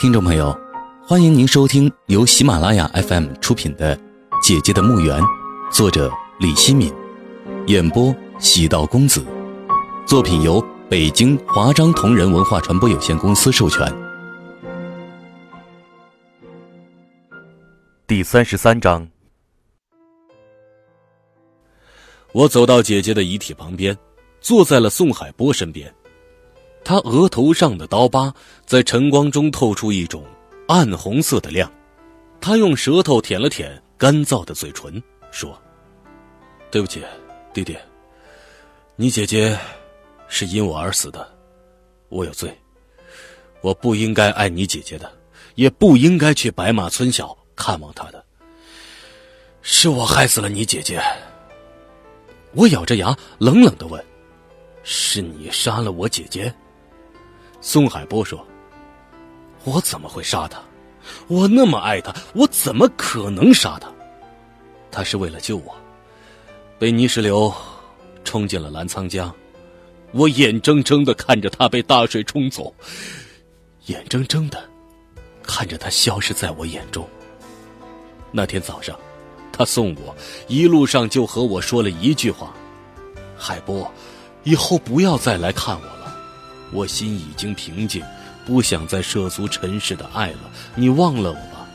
听众朋友，欢迎您收听由喜马拉雅 FM 出品的《姐姐的墓园》，作者李希敏，演播喜道公子。作品由北京华章同仁文化传播有限公司授权。第三十三章，我走到姐姐的遗体旁边，坐在了宋海波身边。他额头上的刀疤在晨光中透出一种暗红色的亮。他用舌头舔了舔干燥的嘴唇，说：“对不起，弟弟，你姐姐是因我而死的，我有罪，我不应该爱你姐姐的，也不应该去白马村小看望她的。是我害死了你姐姐。”我咬着牙冷冷的问：“是你杀了我姐姐？”宋海波说：“我怎么会杀他？我那么爱他，我怎么可能杀他？他是为了救我，被泥石流冲进了澜沧江，我眼睁睁的看着他被大水冲走，眼睁睁的看着他消失在我眼中。那天早上，他送我，一路上就和我说了一句话：‘海波，以后不要再来看我了。’”我心已经平静，不想再涉足尘世的爱了。你忘了我吧，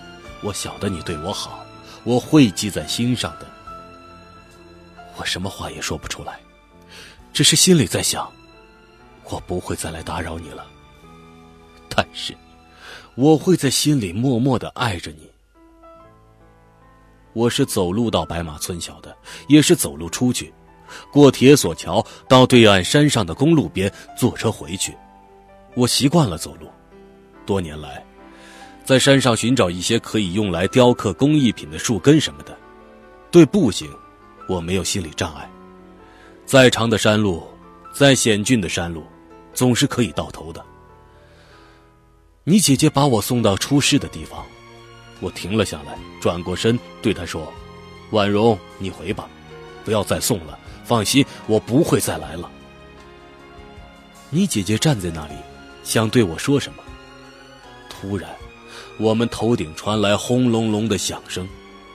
我晓得你对我好，我会记在心上的。我什么话也说不出来，只是心里在想，我不会再来打扰你了。但是，我会在心里默默的爱着你。我是走路到白马村小的，也是走路出去。过铁索桥到对岸山上的公路边坐车回去，我习惯了走路。多年来，在山上寻找一些可以用来雕刻工艺品的树根什么的，对步行，我没有心理障碍。再长的山路，再险峻的山路，总是可以到头的。你姐姐把我送到出事的地方，我停了下来，转过身对她说：“婉容，你回吧，不要再送了。”放心，我不会再来了。你姐姐站在那里，想对我说什么。突然，我们头顶传来轰隆隆的响声，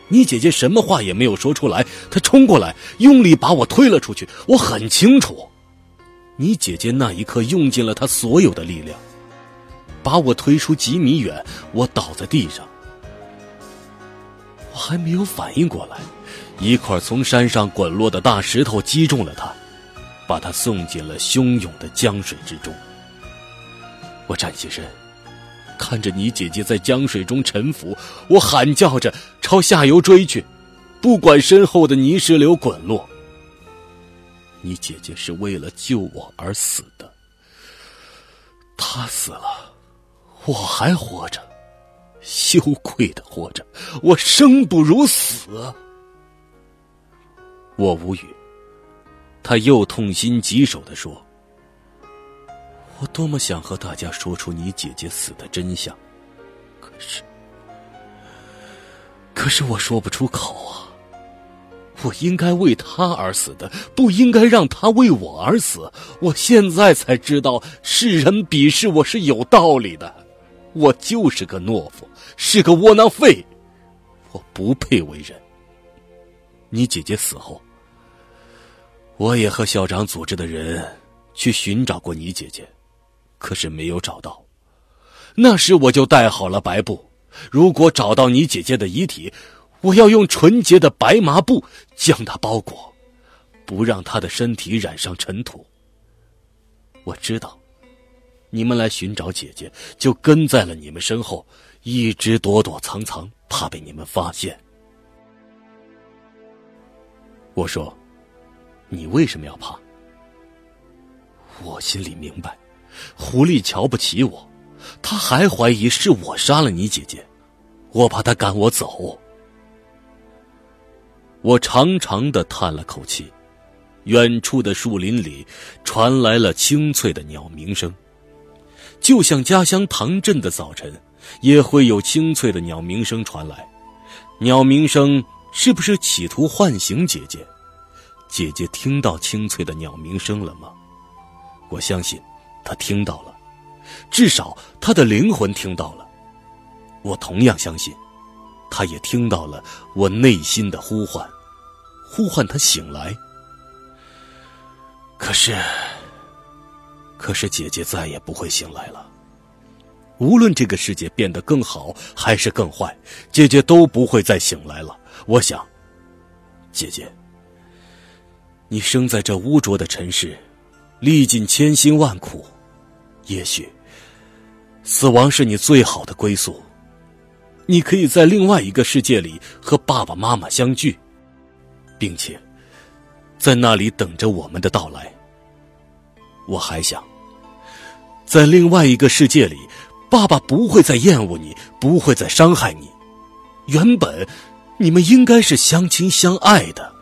你姐姐什么话也没有说出来，她冲过来，用力把我推了出去。我很清楚，你姐姐那一刻用尽了她所有的力量，把我推出几米远，我倒在地上，我还没有反应过来。一块从山上滚落的大石头击中了他，把他送进了汹涌的江水之中。我站起身，看着你姐姐在江水中沉浮，我喊叫着朝下游追去，不管身后的泥石流滚落。你姐姐是为了救我而死的，她死了，我还活着，羞愧的活着，我生不如死。我无语。他又痛心疾首的说：“我多么想和大家说出你姐姐死的真相，可是，可是我说不出口啊。我应该为他而死的，不应该让他为我而死。我现在才知道，世人鄙视我是有道理的。我就是个懦夫，是个窝囊废，我不配为人。你姐姐死后。”我也和校长组织的人去寻找过你姐姐，可是没有找到。那时我就带好了白布，如果找到你姐姐的遗体，我要用纯洁的白麻布将她包裹，不让她的身体染上尘土。我知道，你们来寻找姐姐，就跟在了你们身后，一直躲躲藏藏，怕被你们发现。我说。你为什么要怕？我心里明白，狐狸瞧不起我，他还怀疑是我杀了你姐姐，我怕他赶我走。我长长的叹了口气，远处的树林里传来了清脆的鸟鸣声，就像家乡唐镇的早晨，也会有清脆的鸟鸣声传来。鸟鸣声是不是企图唤醒姐姐？姐姐听到清脆的鸟鸣声了吗？我相信，她听到了，至少她的灵魂听到了，我同样相信，她也听到了我内心的呼唤，呼唤她醒来。可是，可是姐姐再也不会醒来了。无论这个世界变得更好还是更坏，姐姐都不会再醒来了。我想，姐姐，你生在这污浊的尘世，历尽千辛万苦，也许死亡是你最好的归宿。你可以在另外一个世界里和爸爸妈妈相聚，并且在那里等着我们的到来。我还想，在另外一个世界里。爸爸不会再厌恶你，不会再伤害你。原本，你们应该是相亲相爱的。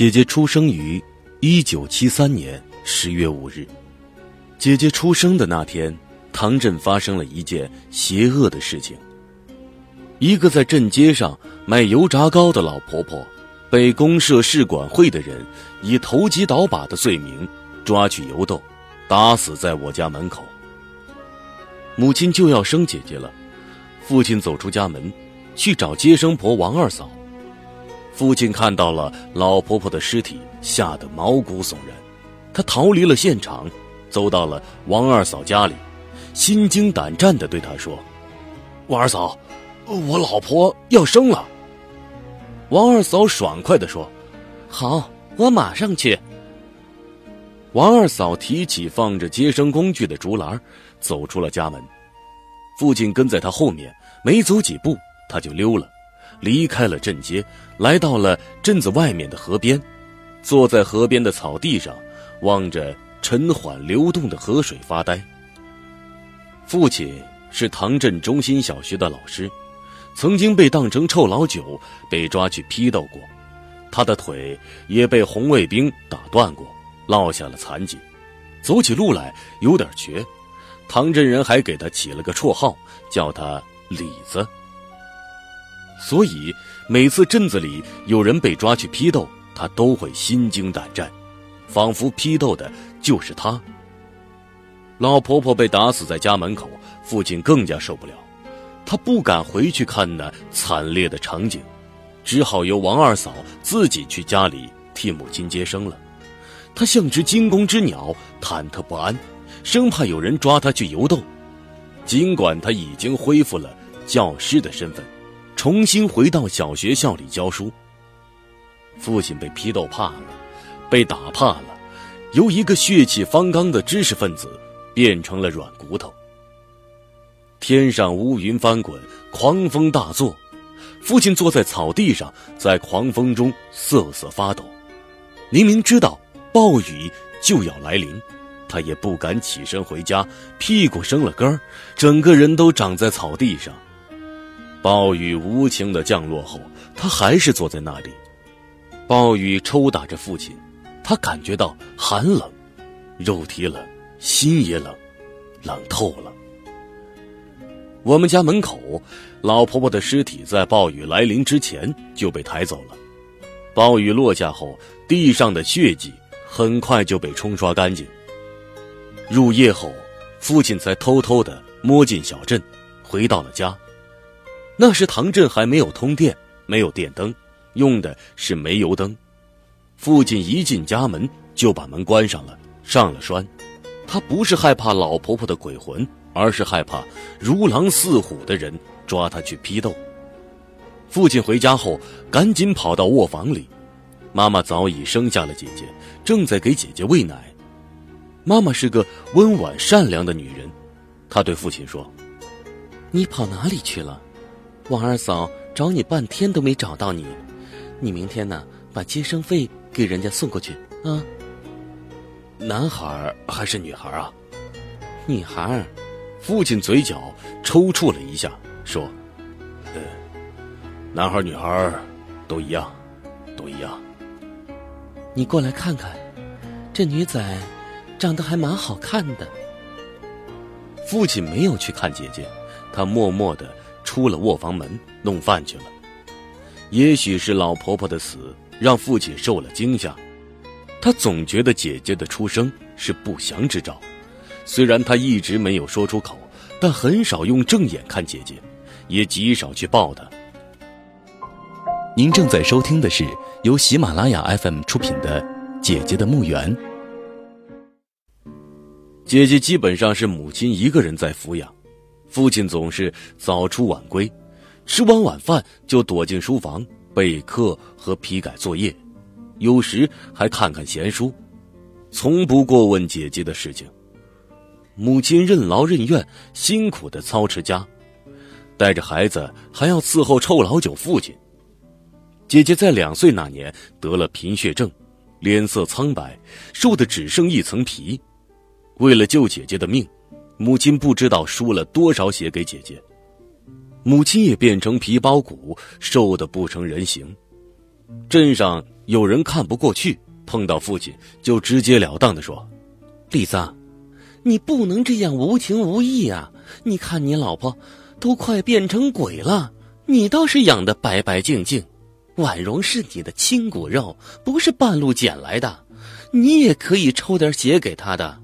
姐姐出生于一九七三年十月五日。姐姐出生的那天，唐镇发生了一件邪恶的事情。一个在镇街上卖油炸糕的老婆婆。被公社市管会的人以投机倒把的罪名抓去游斗，打死在我家门口。母亲就要生姐姐了，父亲走出家门，去找接生婆王二嫂。父亲看到了老婆婆的尸体，吓得毛骨悚然。他逃离了现场，走到了王二嫂家里，心惊胆战地对她说：“王二嫂，我老婆要生了。”王二嫂爽快地说：“好，我马上去。”王二嫂提起放着接生工具的竹篮，走出了家门。父亲跟在她后面，没走几步，他就溜了，离开了镇街，来到了镇子外面的河边，坐在河边的草地上，望着沉缓流动的河水发呆。父亲是唐镇中心小学的老师。曾经被当成臭老九，被抓去批斗过，他的腿也被红卫兵打断过，落下了残疾，走起路来有点瘸。唐镇人还给他起了个绰号，叫他李子。所以每次镇子里有人被抓去批斗，他都会心惊胆战，仿佛批斗的就是他。老婆婆被打死在家门口，父亲更加受不了。他不敢回去看那惨烈的场景，只好由王二嫂自己去家里替母亲接生了。他像只惊弓之鸟，忐忑不安，生怕有人抓他去游斗。尽管他已经恢复了教师的身份，重新回到小学校里教书。父亲被批斗怕了，被打怕了，由一个血气方刚的知识分子，变成了软骨头。天上乌云翻滚，狂风大作。父亲坐在草地上，在狂风中瑟瑟发抖。明明知道暴雨就要来临，他也不敢起身回家，屁股生了根儿，整个人都长在草地上。暴雨无情的降落后，他还是坐在那里。暴雨抽打着父亲，他感觉到寒冷，肉体冷，心也冷，冷透了。我们家门口，老婆婆的尸体在暴雨来临之前就被抬走了。暴雨落下后，地上的血迹很快就被冲刷干净。入夜后，父亲才偷偷的摸进小镇，回到了家。那时唐镇还没有通电，没有电灯，用的是煤油灯。父亲一进家门就把门关上了，上了栓。他不是害怕老婆婆的鬼魂。而是害怕如狼似虎的人抓他去批斗。父亲回家后，赶紧跑到卧房里，妈妈早已生下了姐姐，正在给姐姐喂奶。妈妈是个温婉善良的女人，她对父亲说：“你跑哪里去了？王二嫂找你半天都没找到你。你明天呢，把接生费给人家送过去啊。男孩还是女孩啊？女孩。”父亲嘴角抽搐了一下，说：“呃，男孩女孩都一样，都一样。你过来看看，这女仔长得还蛮好看的。”父亲没有去看姐姐，他默默的出了卧房门弄饭去了。也许是老婆婆的死让父亲受了惊吓，他总觉得姐姐的出生是不祥之兆。虽然他一直没有说出口，但很少用正眼看姐姐，也极少去抱她。您正在收听的是由喜马拉雅 FM 出品的《姐姐的墓园》。姐姐基本上是母亲一个人在抚养，父亲总是早出晚归，吃完晚饭就躲进书房备课和批改作业，有时还看看闲书，从不过问姐姐的事情。母亲任劳任怨，辛苦的操持家，带着孩子还要伺候臭老九父亲。姐姐在两岁那年得了贫血症，脸色苍白，瘦的只剩一层皮。为了救姐姐的命，母亲不知道输了多少血给姐姐。母亲也变成皮包骨，瘦的不成人形。镇上有人看不过去，碰到父亲就直截了当的说：“李子，你不能这样无情无义啊！你看你老婆都快变成鬼了，你倒是养的白白净净。”婉容是你的亲骨肉，不是半路捡来的，你也可以抽点血给她的。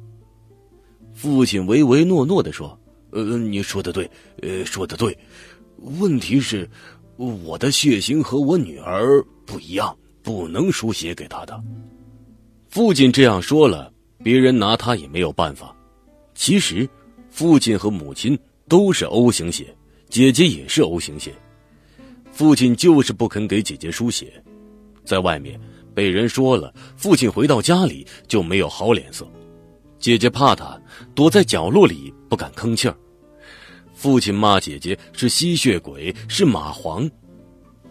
父亲唯唯诺诺的说：“呃，你说的对，呃，说的对。问题是，我的血型和我女儿不一样，不能输血给她的。”父亲这样说了，别人拿他也没有办法。其实，父亲和母亲都是 O 型血，姐姐也是 O 型血。父亲就是不肯给姐姐输血，在外面被人说了，父亲回到家里就没有好脸色。姐姐怕他，躲在角落里不敢吭气儿。父亲骂姐姐是吸血鬼，是蚂蟥。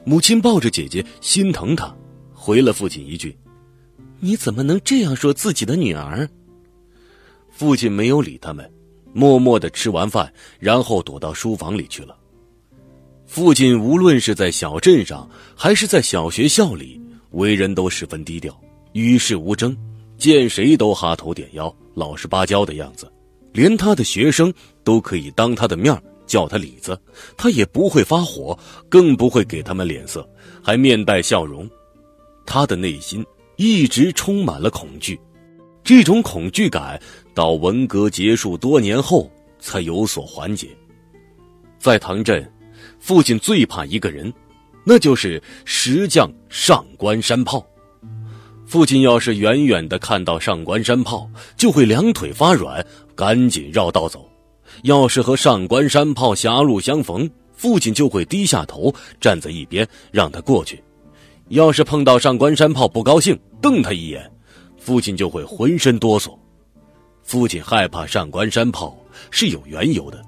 母亲抱着姐姐心疼她，回了父亲一句：“你怎么能这样说自己的女儿？”父亲没有理他们，默默的吃完饭，然后躲到书房里去了。父亲无论是在小镇上，还是在小学校里，为人都十分低调，与世无争，见谁都哈头点腰、老实巴交的样子，连他的学生都可以当他的面叫他李子，他也不会发火，更不会给他们脸色，还面带笑容。他的内心一直充满了恐惧，这种恐惧感到文革结束多年后才有所缓解。在唐镇。父亲最怕一个人，那就是石匠上官山炮。父亲要是远远的看到上官山炮，就会两腿发软，赶紧绕道走；要是和上官山炮狭路相逢，父亲就会低下头站在一边让他过去；要是碰到上官山炮不高兴，瞪他一眼，父亲就会浑身哆嗦。父亲害怕上官山炮是有缘由的，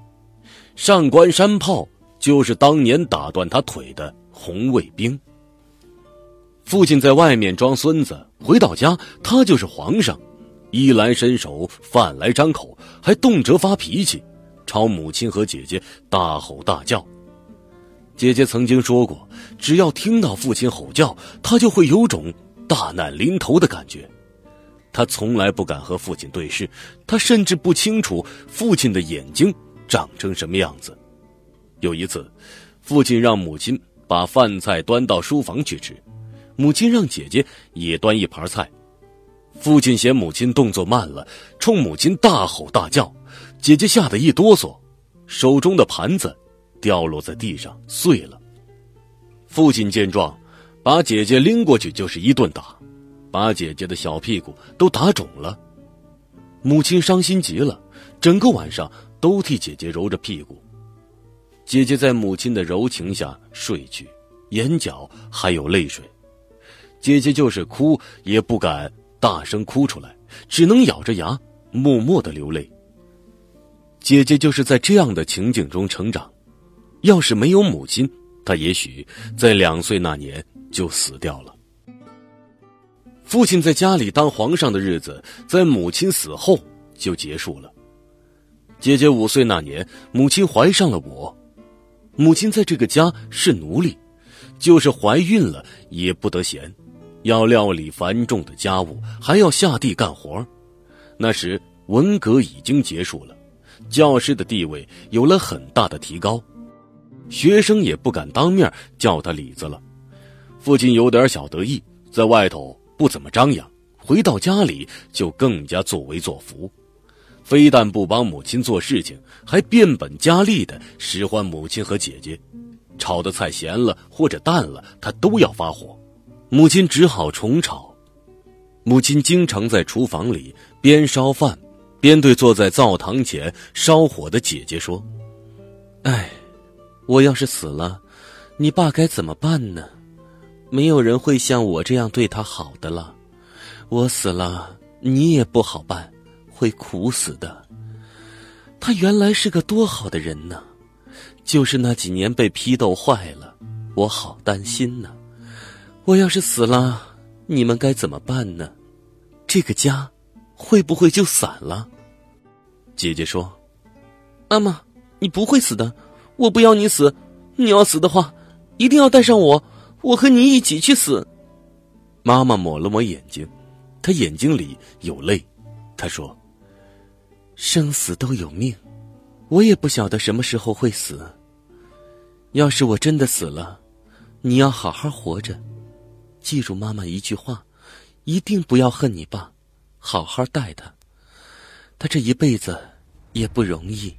上官山炮。就是当年打断他腿的红卫兵。父亲在外面装孙子，回到家他就是皇上，衣来伸手，饭来张口，还动辄发脾气，朝母亲和姐姐大吼大叫。姐姐曾经说过，只要听到父亲吼叫，他就会有种大难临头的感觉。他从来不敢和父亲对视，他甚至不清楚父亲的眼睛长成什么样子。有一次，父亲让母亲把饭菜端到书房去吃，母亲让姐姐也端一盘菜。父亲嫌母亲动作慢了，冲母亲大吼大叫，姐姐吓得一哆嗦，手中的盘子掉落在地上碎了。父亲见状，把姐姐拎过去就是一顿打，把姐姐的小屁股都打肿了。母亲伤心极了，整个晚上都替姐姐揉着屁股。姐姐在母亲的柔情下睡去，眼角还有泪水。姐姐就是哭也不敢大声哭出来，只能咬着牙默默的流泪。姐姐就是在这样的情景中成长，要是没有母亲，她也许在两岁那年就死掉了。父亲在家里当皇上的日子，在母亲死后就结束了。姐姐五岁那年，母亲怀上了我。母亲在这个家是奴隶，就是怀孕了也不得闲，要料理繁重的家务，还要下地干活。那时文革已经结束了，教师的地位有了很大的提高，学生也不敢当面叫他李子了。父亲有点小得意，在外头不怎么张扬，回到家里就更加作威作福，非但不帮母亲做事情，还变本加厉的使唤母亲和姐姐。炒的菜咸了或者淡了，他都要发火，母亲只好重炒。母亲经常在厨房里边烧饭，边对坐在灶堂前烧火的姐姐说：“哎，我要是死了，你爸该怎么办呢？没有人会像我这样对他好的了。我死了，你也不好办，会苦死的。他原来是个多好的人呢，就是那几年被批斗坏了，我好担心呢。我要是死了，你们该怎么办呢？”这个家会不会就散了？姐姐说：“妈妈，你不会死的，我不要你死。你要死的话，一定要带上我，我和你一起去死。”妈妈抹了抹眼睛，她眼睛里有泪。她说：“生死都有命，我也不晓得什么时候会死。要是我真的死了，你要好好活着，记住妈妈一句话。”一定不要恨你爸，好好待他。他这一辈子也不容易。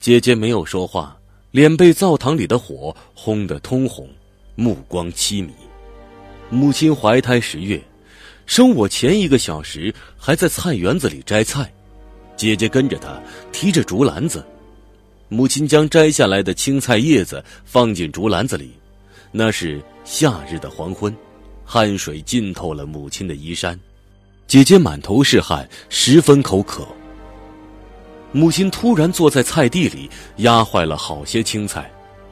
姐姐没有说话，脸被灶堂里的火烘得通红，目光凄迷。母亲怀胎十月，生我前一个小时还在菜园子里摘菜，姐姐跟着她提着竹篮子。母亲将摘下来的青菜叶子放进竹篮子里，那是夏日的黄昏。汗水浸透了母亲的衣衫，姐姐满头是汗，十分口渴。母亲突然坐在菜地里，压坏了好些青菜。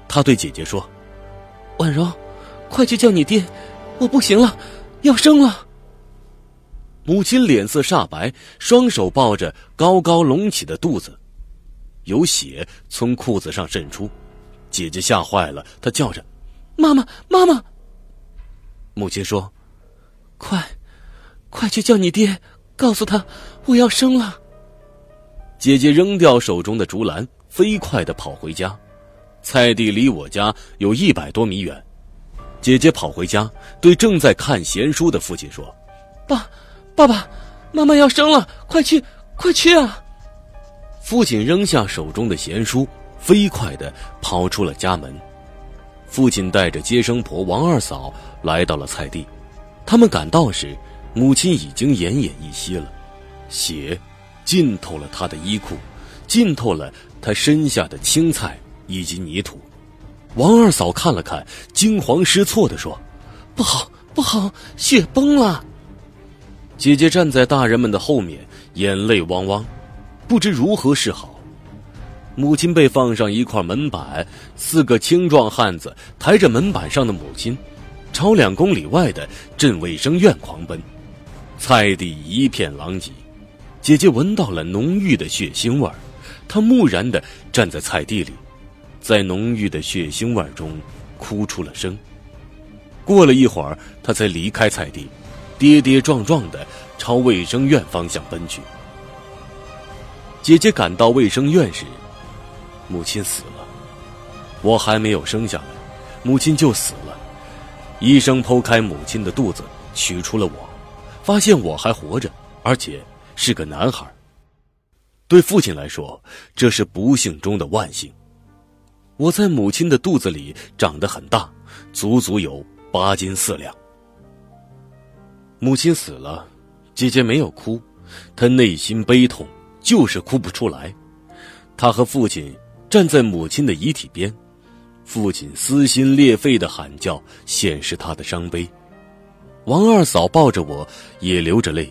她对姐姐说：“婉柔，快去叫你爹，我不行了，要生了。”母亲脸色煞白，双手抱着高高隆起的肚子，有血从裤子上渗出。姐姐吓坏了，她叫着：“妈妈，妈妈！”母亲说：“快，快去叫你爹，告诉他我要生了。”姐姐扔掉手中的竹篮，飞快的跑回家。菜地离我家有一百多米远。姐姐跑回家，对正在看闲书的父亲说：“爸，爸爸，妈妈要生了，快去，快去啊！”父亲扔下手中的闲书，飞快的跑出了家门。父亲带着接生婆王二嫂来到了菜地，他们赶到时，母亲已经奄奄一息了，血浸透了她的衣裤，浸透了她身下的青菜以及泥土。王二嫂看了看，惊慌失措地说：“不好，不好，血崩了！”姐姐站在大人们的后面，眼泪汪汪，不知如何是好。母亲被放上一块门板，四个青壮汉子抬着门板上的母亲，朝两公里外的镇卫生院狂奔。菜地一片狼藉，姐姐闻到了浓郁的血腥味儿，她木然的站在菜地里，在浓郁的血腥味中哭出了声。过了一会儿，她才离开菜地，跌跌撞撞的朝卫生院方向奔去。姐姐赶到卫生院时。母亲死了，我还没有生下来，母亲就死了。医生剖开母亲的肚子，取出了我，发现我还活着，而且是个男孩。对父亲来说，这是不幸中的万幸。我在母亲的肚子里长得很大，足足有八斤四两。母亲死了，姐姐没有哭，她内心悲痛，就是哭不出来。她和父亲。站在母亲的遗体边，父亲撕心裂肺的喊叫，显示他的伤悲。王二嫂抱着我，也流着泪。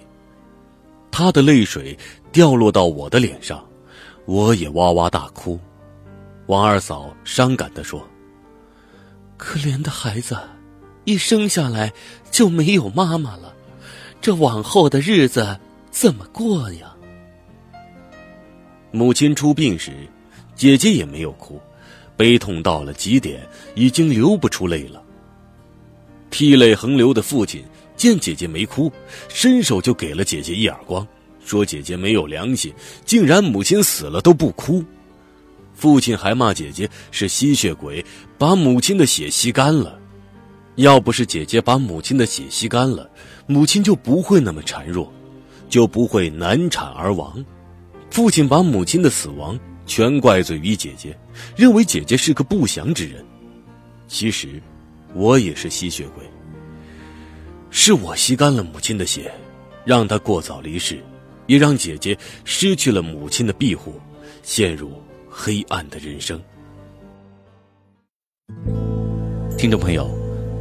她的泪水掉落到我的脸上，我也哇哇大哭。王二嫂伤感地说：“可怜的孩子，一生下来就没有妈妈了，这往后的日子怎么过呀？”母亲出殡时。姐姐也没有哭，悲痛到了极点，已经流不出泪了。涕泪横流的父亲见姐姐没哭，伸手就给了姐姐一耳光，说姐姐没有良心，竟然母亲死了都不哭。父亲还骂姐姐是吸血鬼，把母亲的血吸干了。要不是姐姐把母亲的血吸干了，母亲就不会那么孱弱，就不会难产而亡。父亲把母亲的死亡全怪罪于姐姐，认为姐姐是个不祥之人。其实，我也是吸血鬼。是我吸干了母亲的血，让她过早离世，也让姐姐失去了母亲的庇护，陷入黑暗的人生。听众朋友，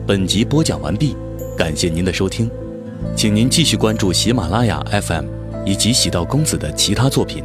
本集播讲完毕，感谢您的收听，请您继续关注喜马拉雅 FM 以及喜道公子的其他作品。